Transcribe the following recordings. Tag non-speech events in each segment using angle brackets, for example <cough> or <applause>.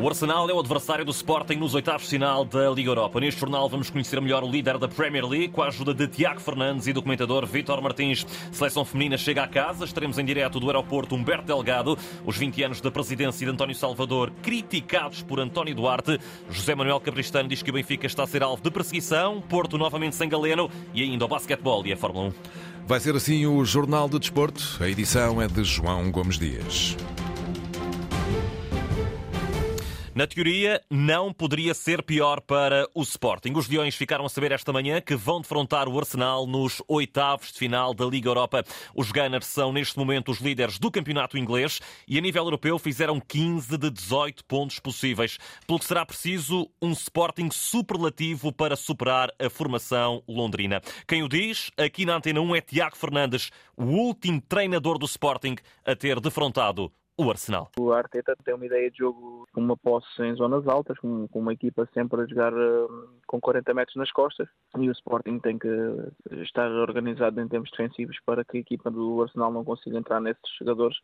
O Arsenal é o adversário do Sporting nos oitavos de final da Liga Europa. Neste jornal vamos conhecer melhor o líder da Premier League com a ajuda de Tiago Fernandes e do comentador Vítor Martins. Seleção feminina chega a casa. Estaremos em direto do aeroporto Humberto Delgado. Os 20 anos da presidência de António Salvador criticados por António Duarte. José Manuel Cabristano diz que o Benfica está a ser alvo de perseguição. Porto novamente sem galeno e ainda o basquetebol e a Fórmula 1. Vai ser assim o Jornal de Desporto. A edição é de João Gomes Dias. Na teoria, não poderia ser pior para o Sporting. Os Leões ficaram a saber esta manhã que vão defrontar o Arsenal nos oitavos de final da Liga Europa. Os Gunners são, neste momento, os líderes do campeonato inglês e, a nível europeu, fizeram 15 de 18 pontos possíveis. Pelo que será preciso um Sporting superlativo para superar a formação londrina. Quem o diz, aqui na Antena 1, é Tiago Fernandes, o último treinador do Sporting a ter defrontado o Arsenal. O Arteta tem uma ideia de jogo com uma posse em zonas altas, com, com uma equipa sempre a jogar uh, com 40 metros nas costas e o Sporting tem que estar organizado em termos defensivos para que a equipa do Arsenal não consiga entrar nesses jogadores,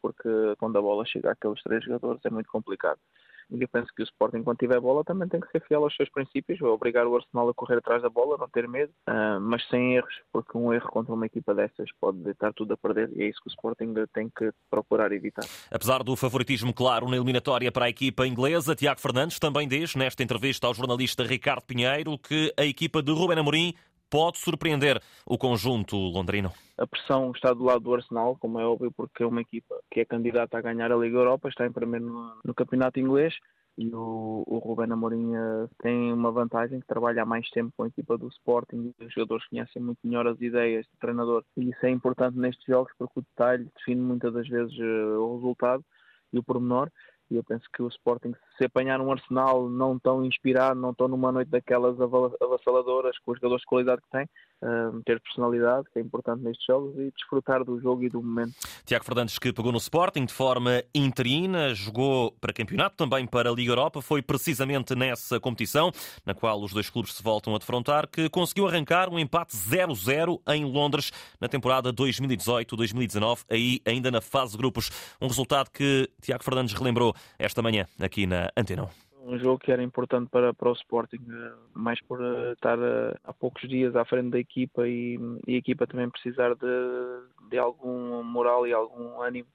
porque quando a bola chega àqueles três jogadores é muito complicado. Eu penso que o Sporting, quando tiver bola, também tem que ser fiel aos seus princípios, obrigar o Arsenal a correr atrás da bola, não ter medo, uh, mas sem erros, porque um erro contra uma equipa dessas pode deitar tudo a perder e é isso que o Sporting tem que procurar evitar. Apesar do favoritismo claro na eliminatória para a equipa inglesa, Tiago Fernandes também diz, nesta entrevista ao jornalista Ricardo Pinheiro, que a equipa de Ruben Amorim pode surpreender o conjunto londrino? A pressão está do lado do Arsenal, como é óbvio, porque é uma equipa que é candidata a ganhar a Liga Europa, está em primeiro no, campeonato inglês e o, o Ruben Amorim uh, tem uma vantagem que trabalha há mais tempo com a equipa do Sporting e os jogadores conhecem muito melhor as ideias do treinador e isso é importante nestes jogos porque o detalhe define muitas das vezes uh, o resultado e o pormenor e eu penso que o Sporting, se apanhar um Arsenal não tão inspirado, não tão numa noite daquelas avassaladoras, com os jogadores de qualidade que tem, uh, ter personalidade, que é importante nestes jogos, e desfrutar do jogo e do momento. Tiago Fernandes, que pegou no Sporting de forma interina, jogou para campeonato, também para a Liga Europa, foi precisamente nessa competição, na qual os dois clubes se voltam a defrontar, que conseguiu arrancar um empate 0-0 em Londres na temporada 2018-2019, aí ainda na fase de grupos. Um resultado que Tiago Fernandes relembrou esta manhã aqui na Um jogo que era importante para, para o Sporting, eh, mais por eh, estar eh, há poucos dias à frente da equipa e, e a equipa também precisar de, de algum moral e algum ânimo.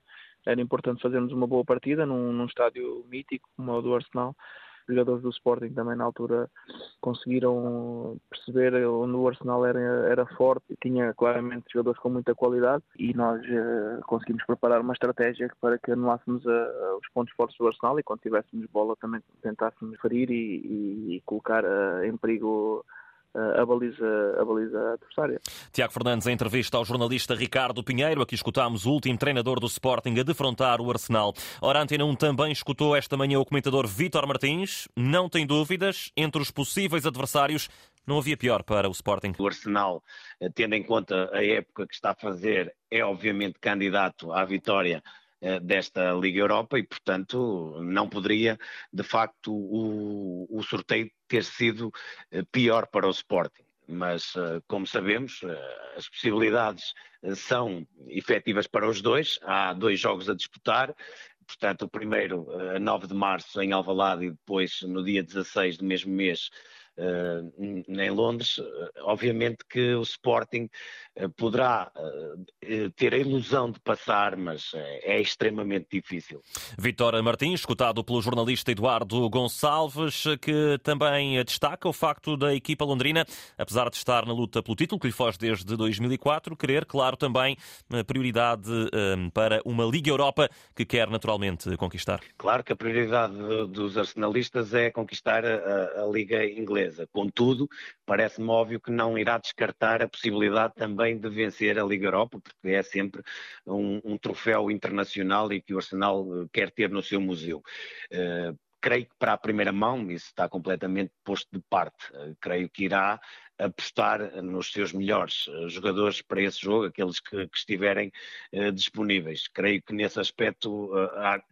Era importante fazermos uma boa partida num, num estádio mítico como é o do Arsenal jogadores do Sporting também na altura conseguiram perceber onde o Arsenal era, era forte tinha claramente jogadores com muita qualidade e nós uh, conseguimos preparar uma estratégia para que anulássemos a, a, os pontos fortes do Arsenal e quando tivéssemos bola também tentássemos ferir e, e, e colocar uh, em perigo a baliza, a baliza adversária. Tiago Fernandes, em entrevista ao jornalista Ricardo Pinheiro, aqui escutámos o último treinador do Sporting a defrontar o Arsenal. Ora, a Antena 1 também escutou esta manhã o comentador Vítor Martins. Não tem dúvidas, entre os possíveis adversários, não havia pior para o Sporting. O Arsenal, eh, tendo em conta a época que está a fazer, é obviamente candidato à vitória eh, desta Liga Europa e, portanto, não poderia, de facto, o, o sorteio ter sido eh, pior para o Sporting. Mas, eh, como sabemos, as possibilidades são efetivas para os dois. Há dois jogos a disputar. Portanto, o primeiro a 9 de março em Alvalade e depois no dia 16 do mesmo mês em Londres, uh, obviamente que o Sporting uh, poderá ter a ilusão de passar, mas é extremamente difícil. Vitória Martins, escutado pelo jornalista Eduardo Gonçalves, que também destaca o facto da equipa londrina, apesar de estar na luta pelo título, que lhe foge desde 2004, querer, claro, também prioridade para uma Liga Europa que quer naturalmente conquistar. Claro que a prioridade dos arsenalistas é conquistar a, a Liga Inglesa Contudo, parece-me óbvio que não irá descartar a possibilidade também de vencer a Liga Europa, porque é sempre um, um troféu internacional e que o Arsenal eh, quer ter no seu museu. Uh, creio que para a primeira mão isso está completamente posto de parte. Uh, creio que irá apostar nos seus melhores jogadores para esse jogo, aqueles que, que estiverem uh, disponíveis. Creio que nesse aspecto uh, há,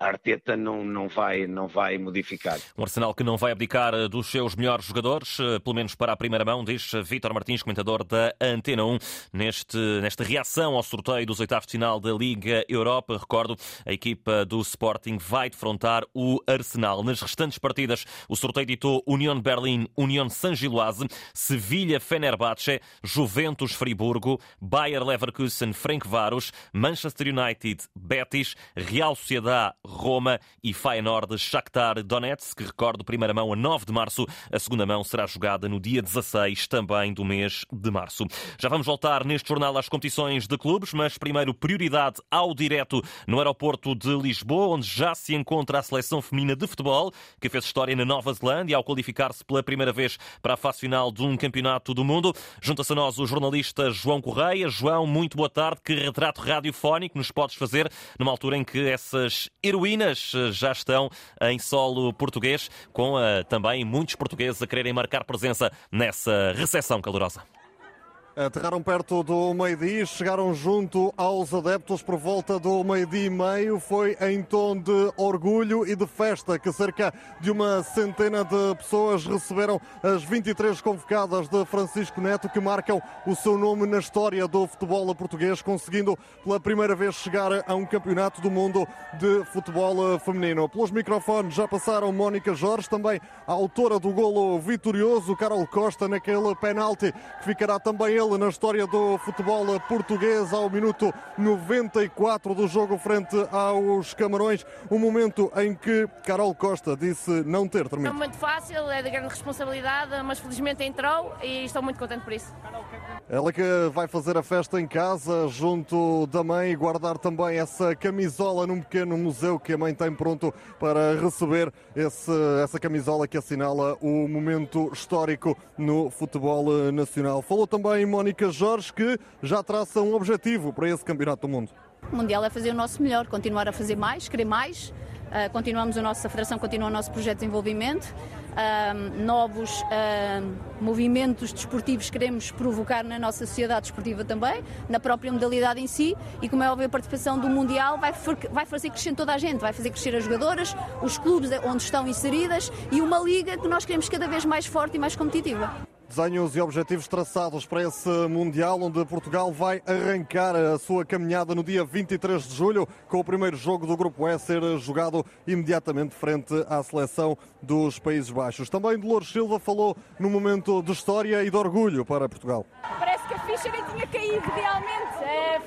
Arteta não, não, vai, não vai modificar. Um Arsenal que não vai abdicar eh, dos seus melhores jogadores, eh, pelo menos para a primeira mão, diz Vítor Martins, comentador da Antena 1, neste, nesta reação ao sorteio dos oitavos de final da Liga Europa. Recordo, a equipa do Sporting vai defrontar o Arsenal. Nas restantes partidas, o sorteio ditou União Berlim, União San Giloase, Sevilha Fenerbahçe, Juventus Friburgo, Bayer Leverkusen Frank Varos, Manchester United Betis, Real Sociedad Roma e Feyenoord Shakhtar Donetsk, que recordo, primeira mão a 9 de março, a segunda mão será jogada no dia 16 também do mês de março. Já vamos voltar neste jornal às competições de clubes, mas primeiro prioridade ao direto no aeroporto de Lisboa, onde já se encontra a seleção feminina de futebol, que fez história na Nova Zelândia ao qualificar-se pela primeira vez para a fase final de um campeonato do mundo. Junta-se a nós o jornalista João Correia. João, muito boa tarde. Que retrato radiofónico nos podes fazer numa altura em que essas heroínas heroínas eh, já estão em solo português, com uh, também muitos portugueses a quererem marcar presença nessa recepção calorosa. Aterraram perto do meio-dia, chegaram junto aos adeptos por volta do meio-dia e meio. Foi em tom de orgulho e de festa que cerca de uma centena de pessoas receberam as 23 convocadas de Francisco Neto, que marcam o seu nome na história do futebol português, conseguindo pela primeira vez chegar a um campeonato do mundo de futebol feminino. Pelos microfones já passaram Mónica Jorge, também a autora do golo vitorioso, Carol Costa, naquele penalti que ficará também ele na história do futebol português ao minuto 94 do jogo frente aos Camarões. Um momento em que Carol Costa disse não ter terminado. É momento fácil, é de grande responsabilidade, mas felizmente entrou e estou muito contente por isso. Ela que vai fazer a festa em casa, junto da mãe, e guardar também essa camisola num pequeno museu que a mãe tem pronto para receber esse, essa camisola que assinala o momento histórico no futebol nacional. Falou também Mónica Jorge que já traça um objetivo para esse Campeonato do Mundo. O Mundial é fazer o nosso melhor, continuar a fazer mais, querer mais. Uh, continuamos o nosso, a Federação continua o nosso projeto de desenvolvimento. Uh, novos uh, movimentos desportivos queremos provocar na nossa sociedade desportiva também, na própria modalidade em si, e como é óbvio, a participação do Mundial vai, vai fazer crescer toda a gente, vai fazer crescer as jogadoras, os clubes onde estão inseridas e uma liga que nós queremos cada vez mais forte e mais competitiva. Desenhos e objetivos traçados para esse Mundial, onde Portugal vai arrancar a sua caminhada no dia 23 de julho, com o primeiro jogo do Grupo E ser jogado imediatamente frente à seleção dos Países Baixos. Também Dolores Silva falou num momento de história e de orgulho para Portugal. Parece que a ficha nem tinha caído realmente. É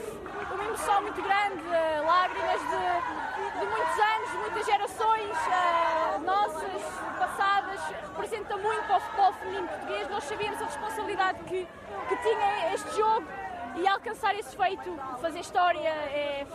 uma emoção muito grande, lágrimas de, de muitos anos, muitas gerações uh, nossas, passadas, representa muito para o futebol feminino português. Nós sabíamos a responsabilidade que, que tinha este jogo e alcançar esse feito, fazer história, é,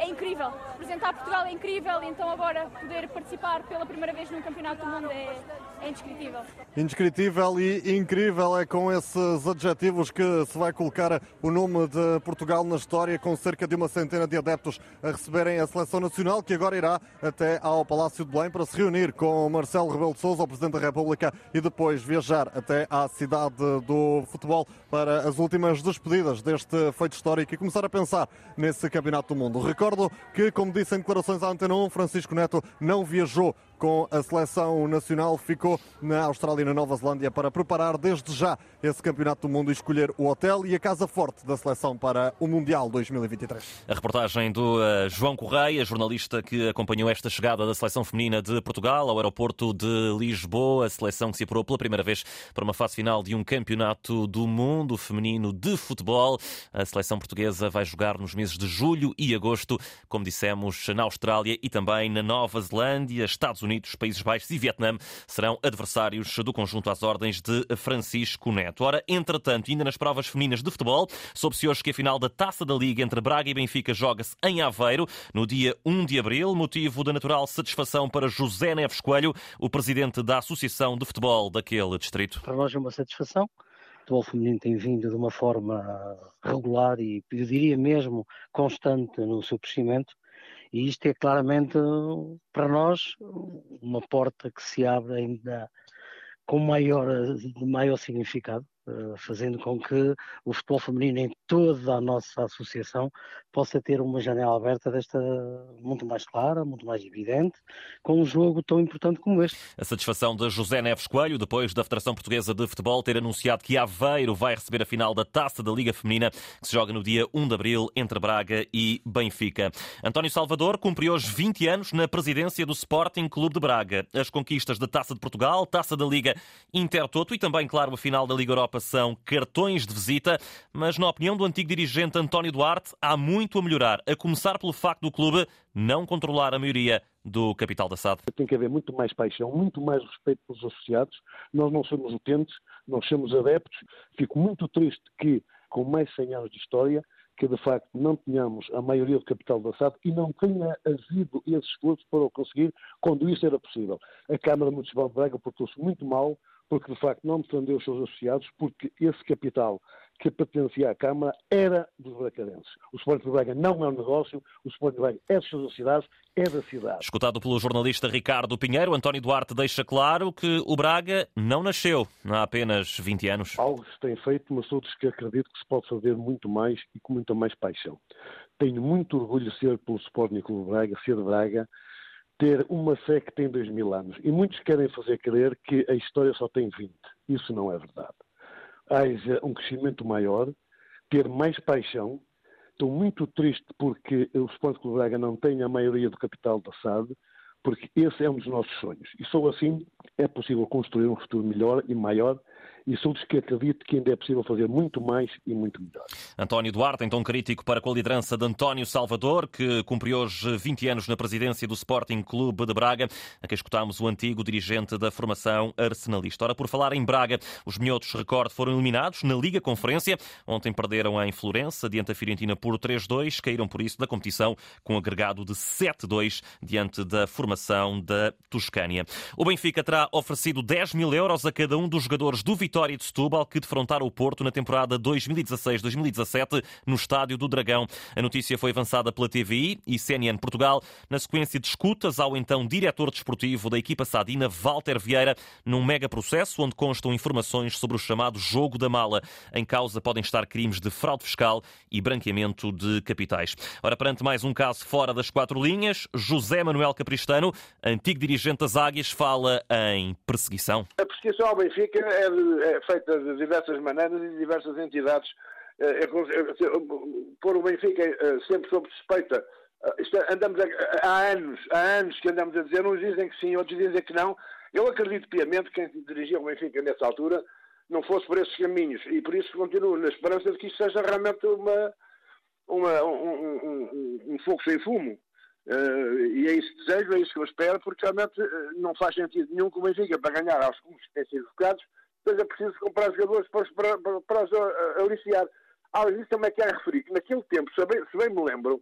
é incrível. Representar Portugal é incrível, então agora poder participar pela primeira vez num campeonato do mundo é, é indescritível. Indescritível e incrível é com esses adjetivos que se vai colocar o nome de Portugal na história, com cerca de uma centena de adeptos a receberem a seleção nacional, que agora irá até ao Palácio de Belém para se reunir com Marcelo Rebelo de Sousa, o Presidente da República, e depois viajar até à cidade do futebol para as últimas despedidas deste feito histórico e começar a pensar nesse Campeonato do Mundo. Recordo que, como disse em declarações à Antena 1, Francisco Neto não viajou com a seleção nacional, ficou na Austrália e na Nova Zelândia para preparar desde já esse Campeonato do Mundo e escolher o hotel e a casa forte da seleção para o Mundial 2023. A reportagem do uh, João Correia, jornalista que acompanhou esta chegada da seleção feminina de Portugal ao aeroporto de Lisboa, a seleção que se apurou pela primeira vez para uma fase final de um Campeonato do Mundo feminino de futebol. A seleção portuguesa vai jogar nos meses de julho e agosto, como dissemos, na Austrália e também na Nova Zelândia, Estados Unidos Unidos, Países Baixos e Vietnã serão adversários do conjunto às ordens de Francisco Neto. Ora, entretanto, ainda nas provas femininas de futebol, soube-se hoje que a final da Taça da Liga entre Braga e Benfica joga-se em Aveiro no dia 1 de abril, motivo da natural satisfação para José Neves Coelho, o presidente da Associação de Futebol daquele distrito. Para nós é uma satisfação. O futebol feminino tem vindo de uma forma regular e, eu diria mesmo, constante no seu crescimento. E isto é claramente, para nós, uma porta que se abre ainda com maior, maior significado, fazendo com que o futebol feminino em toda a nossa associação possa ter uma janela aberta desta muito mais clara, muito mais evidente, com um jogo tão importante como este. A satisfação de José Neves Coelho, depois da Federação Portuguesa de Futebol ter anunciado que Aveiro vai receber a final da Taça da Liga Feminina, que se joga no dia 1 de abril entre Braga e Benfica. António Salvador cumpriu hoje 20 anos na presidência do Sporting Clube de Braga. As conquistas da Taça de Portugal, Taça da Liga Intertoto e também, claro, a final da Liga Europa são cartões de visita, mas na opinião do antigo dirigente António Duarte, há muito a melhorar, a começar pelo facto do clube não controlar a maioria do capital da SAD. Tem que haver muito mais paixão, muito mais respeito pelos associados. Nós não somos utentes, nós somos adeptos. Fico muito triste que, com mais de 100 anos de história, que de facto não tenhamos a maioria do capital da SAD e não tenha havido esse esforço para o conseguir quando isso era possível. A Câmara Municipal de Braga portou-se muito mal porque de facto não defendeu os seus associados, porque esse capital que pertencia à Câmara era dos bracarenses. O Sport de Braga não é um negócio, o Sport de Braga é das suas cidades, é da cidade. Escutado pelo jornalista Ricardo Pinheiro, António Duarte deixa claro que o Braga não nasceu há apenas 20 anos. Algo se tem feito, mas outros que acredito que se pode fazer muito mais e com muita mais paixão. Tenho muito orgulho de ser pelo Sporting Clube Braga, ser de Braga, ter uma fé que tem dois mil anos. E muitos querem fazer crer que a história só tem 20. Isso não é verdade. Haja um crescimento maior, ter mais paixão. Estou muito triste porque o Sporting Clube Braga não tem a maioria do capital da SAD, porque esse é um dos nossos sonhos. E só assim é possível construir um futuro melhor e maior e sou dos que acredito que ainda é possível fazer muito mais e muito melhor. António Duarte, então crítico para com a liderança de António Salvador, que cumpriu hoje 20 anos na presidência do Sporting Clube de Braga, a quem escutámos o antigo dirigente da formação arsenalista. Ora, por falar em Braga, os minhotos, recordo, foram eliminados na Liga Conferência. Ontem perderam em Florença, diante da Fiorentina por 3-2, caíram por isso da competição com agregado de 7-2 diante da formação da Toscânia. O Benfica terá oferecido 10 mil euros a cada um dos jogadores do Vitória Vitória de Setúbal, que defrontaram o Porto na temporada 2016-2017 no Estádio do Dragão. A notícia foi avançada pela TVI e CNN Portugal na sequência de escutas ao então diretor desportivo da equipa sadina, Walter Vieira, num mega processo onde constam informações sobre o chamado jogo da mala. Em causa podem estar crimes de fraude fiscal e branqueamento de capitais. Ora, perante mais um caso fora das quatro linhas, José Manuel Capristano, antigo dirigente das Águias, fala em perseguição. A perseguição ao Benfica é, de, é feita de diversas maneiras e de diversas entidades. É, é, é pôr o Benfica sempre sob suspeita. andamos a, há anos, há anos que andamos a dizer, uns dizem que sim, outros dizem que não. Eu acredito piamente que quem dirigia o Benfica nessa altura não fosse por esses caminhos e por isso continuo na esperança de que isto seja realmente uma, uma um, um, um, fogo sem fumo. Uh, e é isso que desejo, é isso que eu espero, porque realmente não faz sentido nenhum que o Benfica, para ganhar aos clubes que têm sido focados, seja preciso comprar jogadores para, para, para, os uh, aliciar. Além disso, também quero referir que naquele tempo, se bem, se bem me lembro,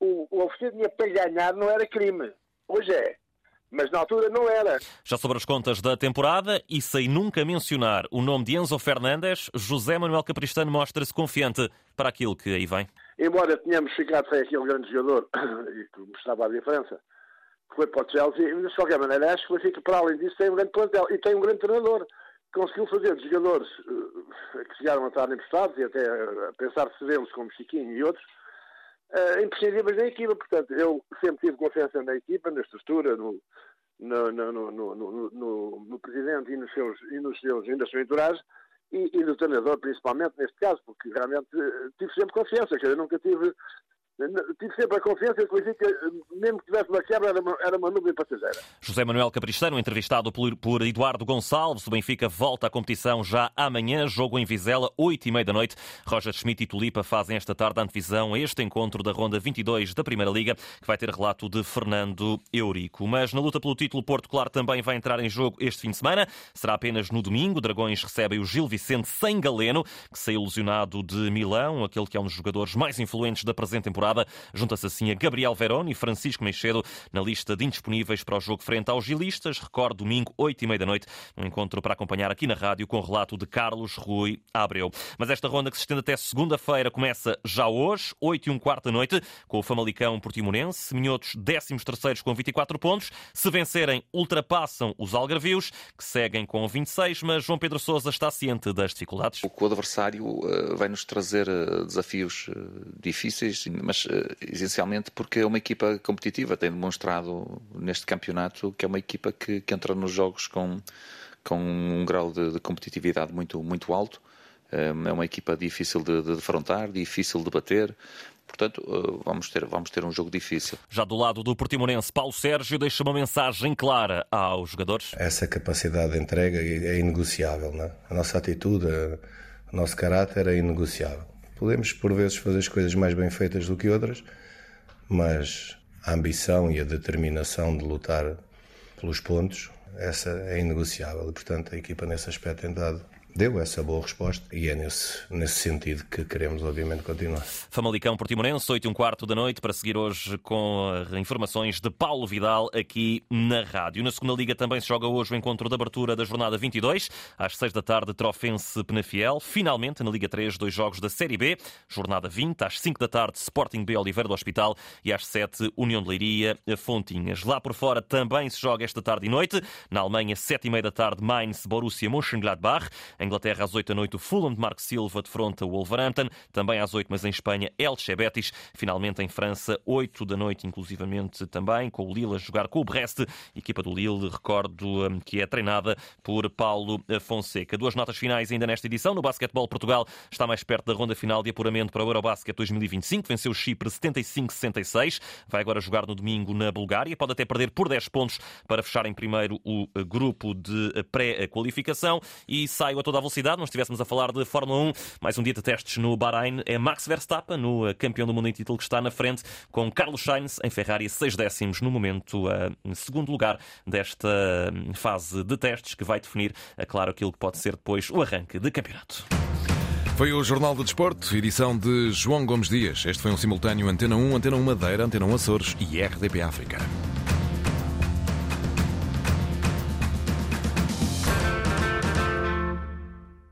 o, o oferecer dinheiro para ganhar não era crime. Hoje é. Mas na altura não era. Já sobre as contas da temporada, e sem nunca mencionar o nome de Enzo Fernandes, José Manuel Capristano mostra-se confiante para aquilo que aí vem. Embora tenhamos ficado sem aquele grande jogador, <coughs> e que mostrava a diferença, que foi para o Chelsea, mas de qualquer maneira acho que o Benfica, para além disso, tem um grande plantel e tem um grande treinador conseguiu fazer de jogadores uh, que chegaram a estar emprestados e até a pensar cedê-los como Chiquinho e outros, uh, imprescindíveis na equipa. Portanto, eu sempre tive confiança na equipa, na estrutura, no, no, no, no, presidente e nos seus, e nos seus, e nas suas entouragens, e, e no treinador principalmente neste caso, porque realmente uh, tive sempre confiança, quer dizer, nunca tive sempre a confiança que o Benfica, mesmo que tivesse uma quebra, era uma, era uma nuvem passageira. José Manuel Capristano, entrevistado por, por, Eduardo Gonçalves. O Benfica volta à competição já amanhã. Jogo em Vizela, 8 e meia da noite. Roger Schmidt e Tulipa fazem esta tarde a antevisão a este encontro da Ronda 22 da Primeira Liga, que vai ter relato de Fernando Eurico. Mas na luta pelo título, Porto Claro também vai entrar em jogo este fim de semana. Será apenas no domingo. Dragões recebem o Gil Vicente sem Galeno, que saiu lesionado de Milão, aquele que é um dos jogadores mais influentes da presente temporada temporada. Junta-se assim a Gabriel Verón e Francisco Meixedo na lista de indisponíveis para o jogo frente aos gilistas. Recordo, domingo, 8 e meia da noite, um encontro para acompanhar aqui na rádio com o relato de Carlos Rui Abreu. Mas esta ronda que se estende até segunda-feira começa já hoje, 8 e um quarto da noite, com o Famalicão Portimonense. Minhotos, décimos terceiros com 24 pontos. Se vencerem, ultrapassam os Algarvios, que seguem com 26, mas João Pedro Sousa está ciente das dificuldades. O adversário uh, vai nos trazer uh, desafios uh, difíceis, mas essencialmente porque é uma equipa competitiva, tem demonstrado neste campeonato que é uma equipa que, que entra nos jogos com, com um grau de, de competitividade muito, muito alto. É uma equipa difícil de, de defrontar, difícil de bater, Portanto, eh, vamos ter, vamos ter um jogo difícil. Já do lado do Portimonense, Paulo Sérgio deixa uma mensagem clara aos jogadores. Essa capacidade de entrega é inegociável. Não é? A nossa atitude, o nosso caráter é inegociável. Podemos, por vezes, fazer as coisas mais bem feitas do que outras, mas a ambição e a determinação de lutar pelos pontos, essa é inegociável. E, portanto, a equipa, nesse aspecto, tem dado deu essa boa resposta e é nesse, nesse sentido que queremos, obviamente, continuar. Famalicão Portimonense, 8 e um quarto da noite, para seguir hoje com informações de Paulo Vidal aqui na rádio. Na segunda Liga também se joga hoje o encontro de abertura da jornada 22, às 6 da tarde, Trofense Penafiel. Finalmente, na Liga 3, dois jogos da Série B, jornada 20, às 5 da tarde, Sporting B Oliveira do Hospital e às 7, União de Leiria Fontinhas. Lá por fora também se joga esta tarde e noite. Na Alemanha, 7 e meia da tarde, Mainz, Borussia Mönchengladbach. Inglaterra, às 8 da noite, o Fulham de Marco Silva defronta o Wolverhampton. Também às 8, mas em Espanha, Elche Betis. Finalmente em França, 8 da noite, inclusivamente também, com o Lille a jogar com o Brest. Equipa do Lille, recordo hum, que é treinada por Paulo Fonseca. Duas notas finais ainda nesta edição. No basquetebol, Portugal está mais perto da ronda final de apuramento para o Eurobasket 2025. Venceu o Chipre 75-66. Vai agora jogar no domingo na Bulgária. Pode até perder por 10 pontos para fechar em primeiro o grupo de pré-qualificação. E sai a toda a velocidade. Não estivéssemos a falar de Fórmula 1, mais um dia de testes no Bahrein. É Max Verstappen, no campeão do mundo em título, que está na frente, com Carlos Sainz em Ferrari, 6 décimos no momento, em segundo lugar desta fase de testes, que vai definir, é claro, aquilo que pode ser depois o arranque de campeonato. Foi o Jornal de Desporto, edição de João Gomes Dias. Este foi um simultâneo Antena 1, Antena 1 Madeira, Antena 1 Açores e RDP África.